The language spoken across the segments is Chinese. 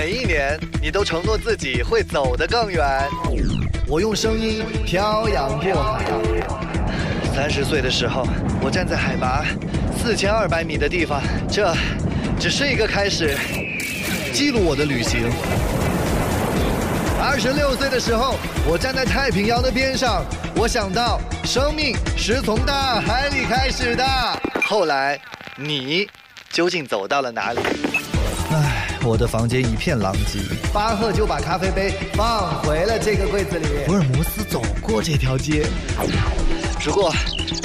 每一年你都承诺自己会走得更远。我用声音漂洋过海。三十岁的时候，我站在海拔四千二百米的地方，这只是一个开始，记录我的旅行。二十六岁的时候，我站在太平洋的边上，我想到生命是从大海里开始的。后来，你究竟走到了哪里？唉，我的房间一片狼藉。巴赫就把咖啡杯放回了这个柜子里。福尔摩斯走过这条街。如果，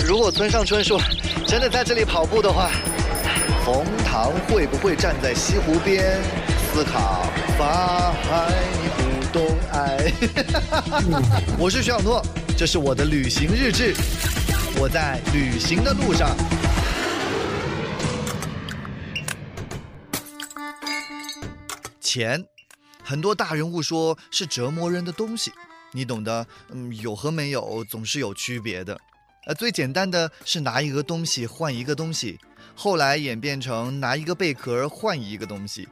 如果村上春树真的在这里跑步的话，冯唐会不会站在西湖边思考法海你不懂爱？我是徐小诺，这是我的旅行日志，我在旅行的路上。钱，很多大人物说是折磨人的东西，你懂的。嗯，有和没有总是有区别的。呃，最简单的是拿一个东西换一个东西，后来演变成拿一个贝壳换一个东西，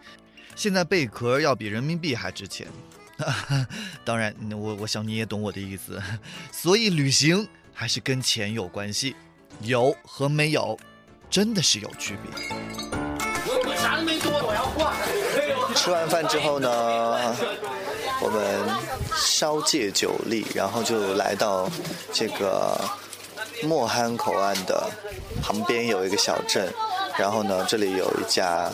现在贝壳要比人民币还值钱。当然，我我想你也懂我的意思。所以旅行还是跟钱有关系，有和没有真的是有区别。我啥都没做，我要换。吃完饭之后呢，我们稍借酒力，然后就来到这个。莫汉口岸的旁边有一个小镇，然后呢，这里有一家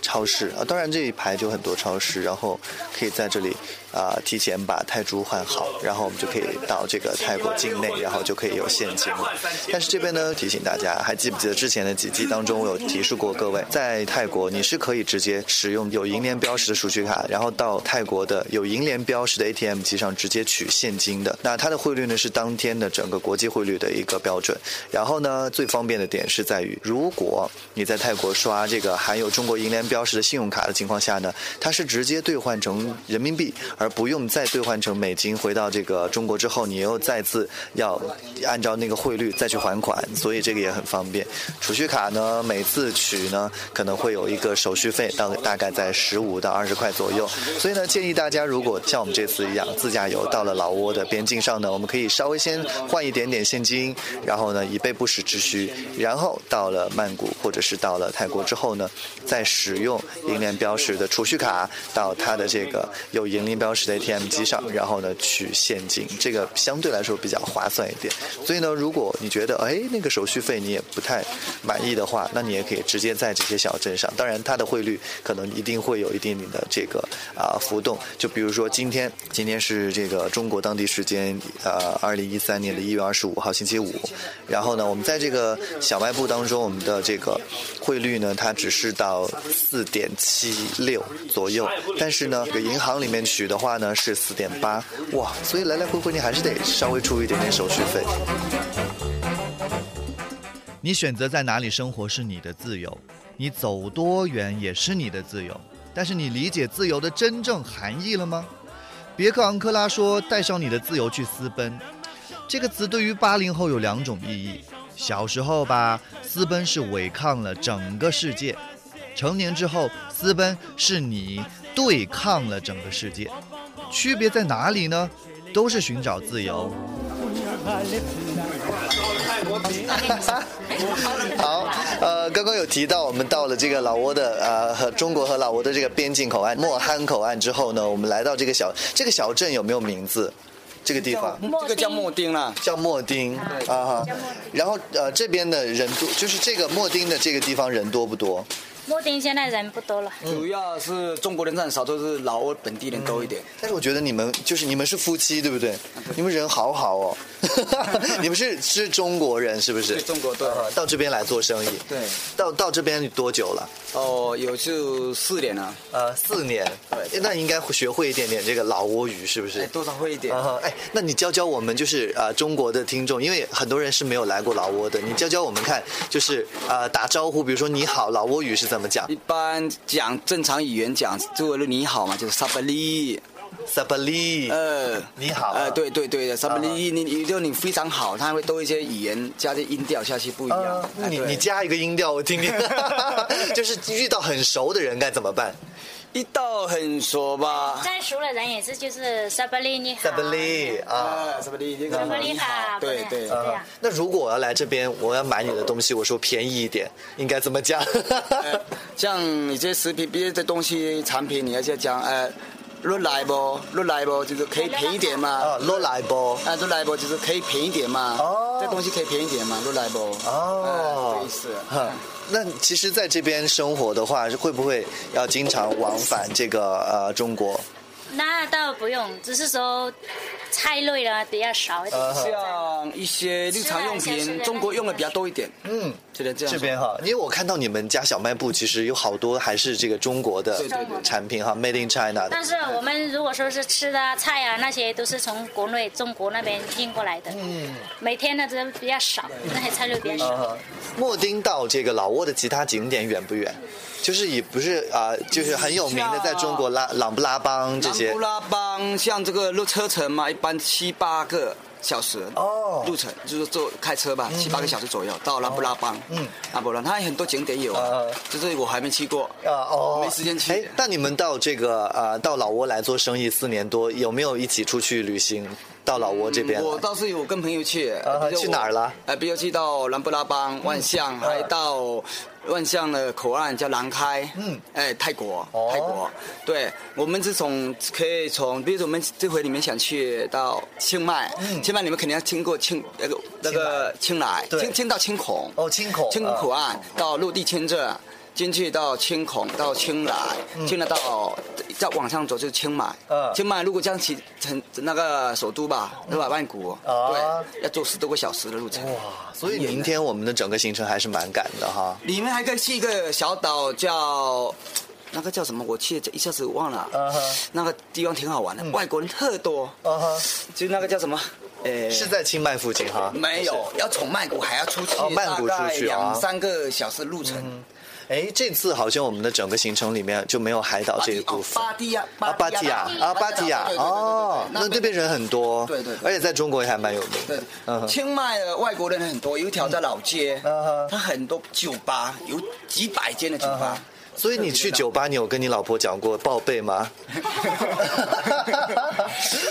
超市啊，当然这一排就很多超市，然后可以在这里。啊，提前把泰铢换好，然后我们就可以到这个泰国境内，然后就可以有现金了。但是这边呢，提醒大家，还记不记得之前的几季当中，我有提示过各位，在泰国你是可以直接使用有银联标识的储蓄卡，然后到泰国的有银联标识的 ATM 机上直接取现金的。那它的汇率呢是当天的整个国际汇率的一个标准。然后呢，最方便的点是在于，如果你在泰国刷这个含有中国银联标识的信用卡的情况下呢，它是直接兑换成人民币。而不用再兑换成美金，回到这个中国之后，你又再次要按照那个汇率再去还款，所以这个也很方便。储蓄卡呢，每次取呢可能会有一个手续费，到大概在十五到二十块左右。所以呢，建议大家如果像我们这次一样自驾游到了老挝的边境上呢，我们可以稍微先换一点点现金，然后呢以备不时之需。然后到了曼谷或者是到了泰国之后呢，再使用银联标识的储蓄卡到它的这个有银联标。是在 ATM 机上，然后呢取现金，这个相对来说比较划算一点。所以呢，如果你觉得哎那个手续费你也不太满意的话，那你也可以直接在这些小镇上。当然，它的汇率可能一定会有一定的这个啊浮动。就比如说今天，今天是这个中国当地时间呃二零一三年的一月二十五号星期五，然后呢，我们在这个小卖部当中，我们的这个汇率呢，它只是到四点七六左右，但是呢，这个银行里面取的。话呢是四点八哇，所以来来回回你还是得稍微出一点点手续费。你选择在哪里生活是你的自由，你走多远也是你的自由。但是你理解自由的真正含义了吗？别克昂克拉说：“带上你的自由去私奔。”这个词对于八零后有两种意义。小时候吧，私奔是违抗了整个世界；成年之后，私奔是你对抗了整个世界。区别在哪里呢？都是寻找自由。好，呃，刚刚有提到我们到了这个老挝的呃和中国和老挝的这个边境口岸莫罕口岸之后呢，我们来到这个小这个小镇有没有名字？这个地方这个叫莫丁啦，叫莫丁啊哈。然后呃这边的人多，就是这个莫丁的这个地方人多不多？莫丁现在人不多了，主要是中国人很少，都是老挝本地人多一点。但是我觉得你们就是你们是夫妻，对不对？你们人好好哦。你们是是中国人是不是？中国对。到这边来做生意。对。到到这边多久了？哦，有就四年了。呃，四年。对。那应该学会一点点这个老挝语，是不是？多少会一点。哎，那你教教我们，就是呃中国的听众，因为很多人是没有来过老挝的，你教教我们看，就是呃打招呼，比如说你好，老挝语是。怎么讲？一般讲正常语言讲，就为了你好嘛，就是萨巴利，萨巴利，呃，你好，呃，对对对，萨巴利，你你就你非常好，他会多一些语言加些音调下去不一样。你你加一个音调我听听，就是遇到很熟的人该怎么办？一道很熟吧？再熟了人也是就是萨巴利你好，萨巴利啊。啊，什么的这个萨巴利你好对，，对对。这样。那如果我要来这边，我要买你的东西，我说便宜一点，应该怎么讲？呃像你这些食品，别的东西产品，你要去讲，呃，入来不？落来不？就是可以便宜点嘛。啊，罗莱波。啊，落来不？就是可以便宜点嘛。哦这东西可以便宜点嘛？落来不？哦这意思。哈，那其实在这边生活的话，会不会要经常往返这个呃中国？那倒不用，只是说菜类呢比较少一点。啊像一些日常用品，中国用的比较多一点。嗯，只能这样。这边哈，因为我看到你们家小卖部其实有好多还是这个中国的产品哈，Made in China 的。但是我们如果说是吃的啊菜啊，那些都是从国内中国那边运过来的。嗯，每天呢都比较少，那些菜类比较少。啊，莫丁到这个老挝的其他景点远不远？就是也不是啊、就是很有名的，在中国拉朗布拉邦这些南布。拉邦像这个路车程嘛，一般七八个小时哦路程就是坐开车吧，七八个小时左右到南布拉邦。嗯，南布拉它有很多景点有啊呃，就是我还没去过。啊哦，没时间去哎，那你们到这个呃到老挝来做生意四年多，有没有一起出去旅行到老挝这边来？我倒是有跟朋友去，去哪儿了？呃，比如去到南布拉邦、万象，还到万象的口岸叫南开。嗯哎，泰国哦，泰国。对，我们是从可以从，比如说我们这回你们想去到清迈，嗯清迈你们肯定要经过清那个那个清莱，对清清到清孔。哦，青孔。青孔口岸到陆地签证，进去到青孔到青莱，青莱到再往上走就是清迈嗯。清迈如果这样起成那个首都吧，对吧？曼谷，啊对，要坐十多个小时的路程。哇，所以明天我们的整个行程还是蛮赶的哈。里面还可以去一个小岛叫。那个叫什么？我去一下子忘了。那个地方挺好玩的，外国人特多。就那个叫什么？呃，是在清迈附近哈？没有，要从曼谷还要出去，哦曼谷出去啊两三个小时路程。哎，这次好像我们的整个行程里面就没有海岛这一部分。巴蒂亚，啊，巴提雅啊，巴提雅对对对对哦，那那边人很多，对对对而且在中国也还蛮有名对清迈的外国人很多，有一条在老街它很多酒吧，有几百间的酒吧。所以你去酒吧，你有跟你老婆讲过报备吗？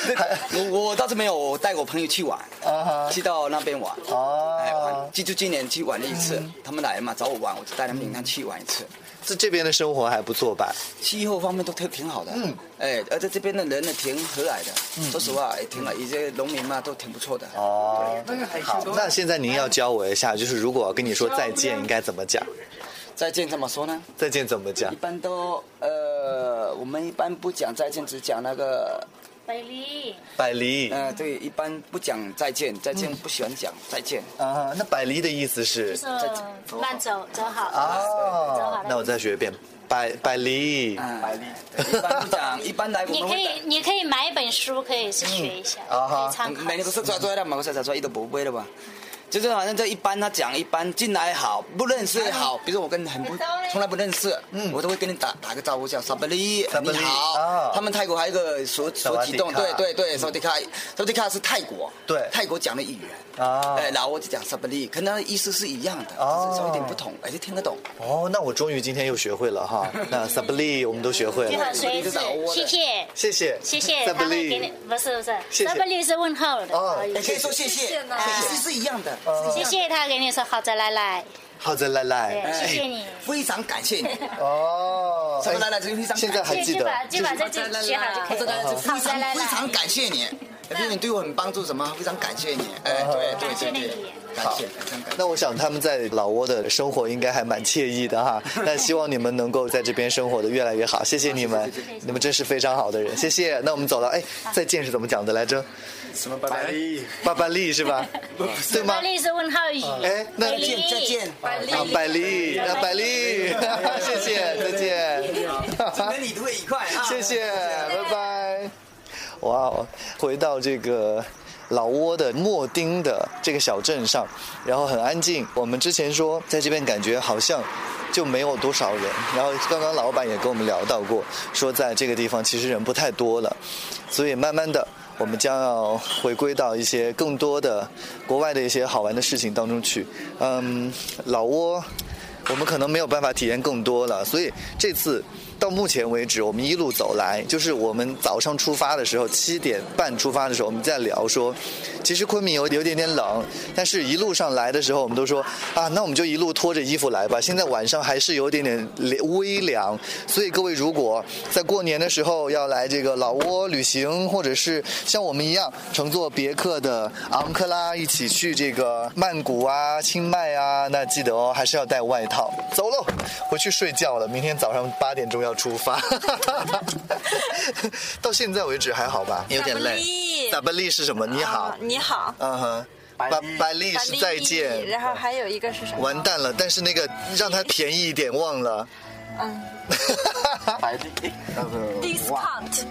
我我倒是没有，我带我朋友去玩啊，去到那边玩。哦哎，玩，记住今年去玩了一次，他们来嘛找我玩，我就带他们领他去玩一次。这这边的生活还不错吧？气候方面都挺挺好的，嗯，哎，而且这边的人呢挺和蔼的，说实话也挺好，一些农民嘛都挺不错的。哦，好，那现在您要教我一下，就是如果跟你说再见，应该怎么讲？再见怎么说呢？再见怎么讲一？般都呃，我们一般不讲再见，只讲那个贝利，百离呃，对，一般不讲再见，再见不喜欢讲再见。啊，那百离的意思是？就是慢走走好，走哦好，那我再学一遍，百百离嗯，一般不讲，一般来我你可以你可以买一本书，可以去学一下，啊哈。可以参考。每个说出来的，某个说出来，一都不会的吧？就是好像这一般他讲一般进来好，不认识也好，比如说我跟很不从来不认识，我都会跟你打打个招呼叫萨布利，萨布利你好。啊。他们泰国还有一个所所启动，卡对对对，萨瓦迪卡，萨瓦迪卡是泰国，对。泰国讲的语言。啊。哎，然后我就讲萨布利，跟他的意思是一样的，哦只是稍微有点不同，而且听得懂。哦，那我终于今天又学会了哈。那萨布利我们都学会最了，谢谢。谢谢，谢谢，萨布他会给你利，，不是不是，谢谢。萨布利是问号的，哦。也可以说谢谢，意思是一样的。谢谢他给你说好的来来，好的，来来，谢谢你。非常感谢你。哦，什么来来，这个非常现在还记得。就把这句写好就可以这个了。非常好来来。非常来，感谢你，因为你对我很帮助，什么非常感谢你，哎，对对感谢你对对，感谢非常感谢。那我想他们在老挝的生活应该还蛮惬意的哈。那希望你们能够在这边生活的越来越好，谢谢你们，你们真是非常好的人，谢谢。那我们走了，哎，再见是怎么讲的来着？什么拜拜？巴巴利是吧？对吗巴？利是问号语。哎，那再见再见，啊，百丽，那，百丽，谢谢，再见，祝跟你都会愉快啊！谢谢，拜拜。哇哦，回到这个老挝的莫丁的这个小镇上，然后很安静。我们之前说在这边感觉好像就没有多少人，然后刚刚老板也跟我们聊到过，说在这个地方其实人不太多了，所以慢慢的。我们将要回归到一些更多的国外的一些好玩的事情当中去。嗯，老挝我们可能没有办法体验更多了。所以这次。到目前为止，我们一路走来，就是我们早上出发的时候，七点半出发的时候，我们在聊说，其实昆明有有点点冷，但是一路上来的时候，我们都说啊，那我们就一路拖着衣服来吧。现在晚上还是有点点微凉，所以各位如果在过年的时候要来这个老挝旅行，或者是像我们一样乘坐别克的昂克拉一起去这个曼谷啊、清迈啊，那记得哦，还是要带外套。走喽，回去睡觉了，明天早上八点钟要。出发，到现在为止还好吧？有点累。打巴利是什么？你好，你好。嗯哼，百百丽是再见。然后还有一个是什么？完蛋了！但是那个让它便宜一点忘了。嗯。Discount，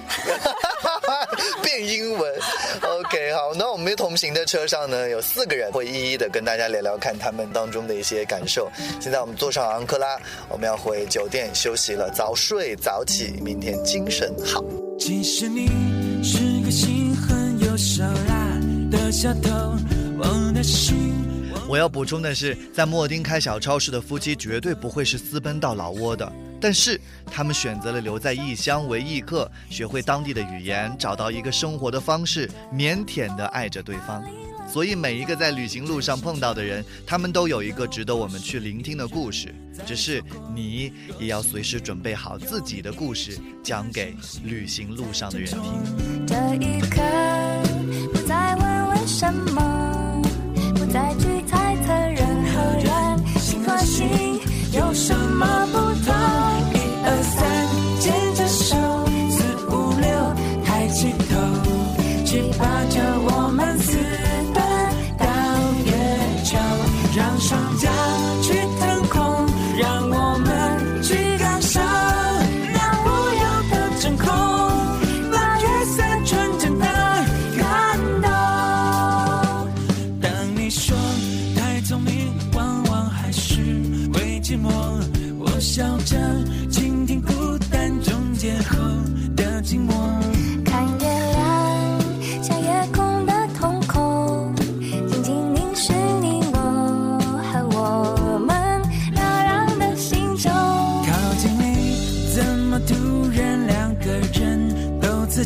变英文。OK，好，那我们同行的车上呢，有四个人会一一的跟大家聊聊看他们当中的一些感受。现在我们坐上昂克拉，我们要回酒店休息了，早睡早起，明天精神好。其实你是个心狠又手辣的小偷，我的心。我要补充的是，在莫丁开小超市的夫妻绝对不会是私奔到老挝的，但是他们选择了留在异乡为异客，学会当地的语言，找到一个生活的方式，腼腆的爱着对方。所以每一个在旅行路上碰到的人，他们都有一个值得我们去聆听的故事，只是你也要随时准备好自己的故事，讲给旅行路上的人听。这一刻，不再问为什么，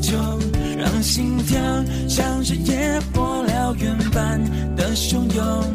就，让心跳像是野火燎原般的汹涌。